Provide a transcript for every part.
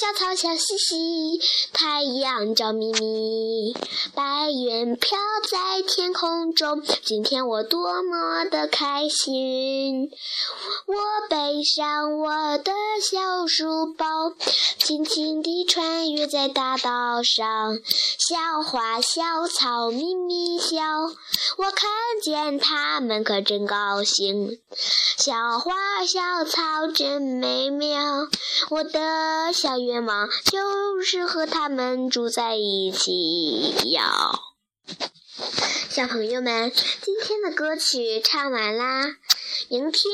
小草笑嘻嘻，太阳照咪咪，白云飘在天空中。今天我多么的开心！我背上我的小书包，轻轻地穿越在大道上。小花小草咪咪笑，我看见他们可真高兴。小花小草真美妙，我的小愿望就是和他们住在一起。哟小朋友们，今天的歌曲唱完啦，明天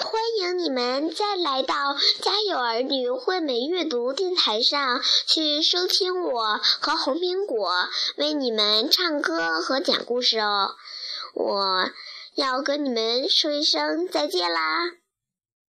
欢迎你们再来到家有儿女惠美阅读电台上去收听我和红苹果为你们唱歌和讲故事哦。我要跟你们说一声再见啦。